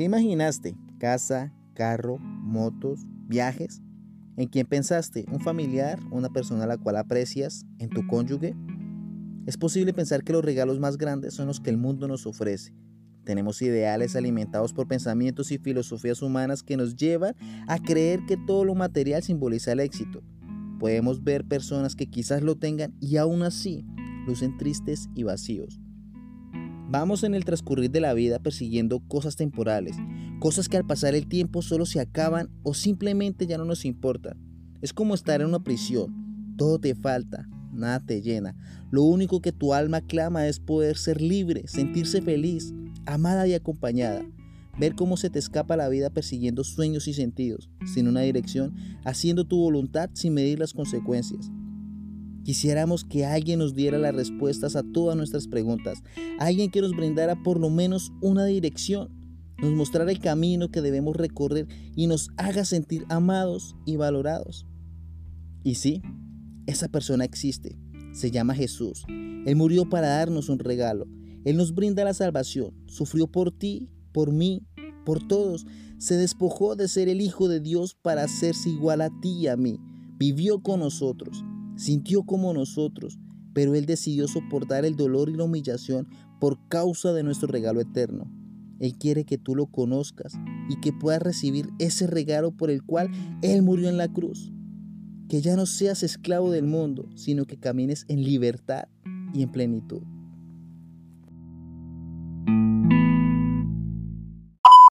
¿Qué imaginaste? ¿Casa, carro, motos, viajes? ¿En quién pensaste? ¿Un familiar? ¿Una persona a la cual aprecias? ¿En tu cónyuge? Es posible pensar que los regalos más grandes son los que el mundo nos ofrece. Tenemos ideales alimentados por pensamientos y filosofías humanas que nos llevan a creer que todo lo material simboliza el éxito. Podemos ver personas que quizás lo tengan y aún así lucen tristes y vacíos. Vamos en el transcurrir de la vida persiguiendo cosas temporales, cosas que al pasar el tiempo solo se acaban o simplemente ya no nos importan. Es como estar en una prisión, todo te falta, nada te llena. Lo único que tu alma clama es poder ser libre, sentirse feliz, amada y acompañada. Ver cómo se te escapa la vida persiguiendo sueños y sentidos, sin una dirección, haciendo tu voluntad sin medir las consecuencias. Quisiéramos que alguien nos diera las respuestas a todas nuestras preguntas, alguien que nos brindara por lo menos una dirección, nos mostrara el camino que debemos recorrer y nos haga sentir amados y valorados. Y sí, esa persona existe, se llama Jesús. Él murió para darnos un regalo. Él nos brinda la salvación, sufrió por ti, por mí, por todos. Se despojó de ser el Hijo de Dios para hacerse igual a ti y a mí. Vivió con nosotros sintió como nosotros, pero Él decidió soportar el dolor y la humillación por causa de nuestro regalo eterno. Él quiere que tú lo conozcas y que puedas recibir ese regalo por el cual Él murió en la cruz. Que ya no seas esclavo del mundo, sino que camines en libertad y en plenitud.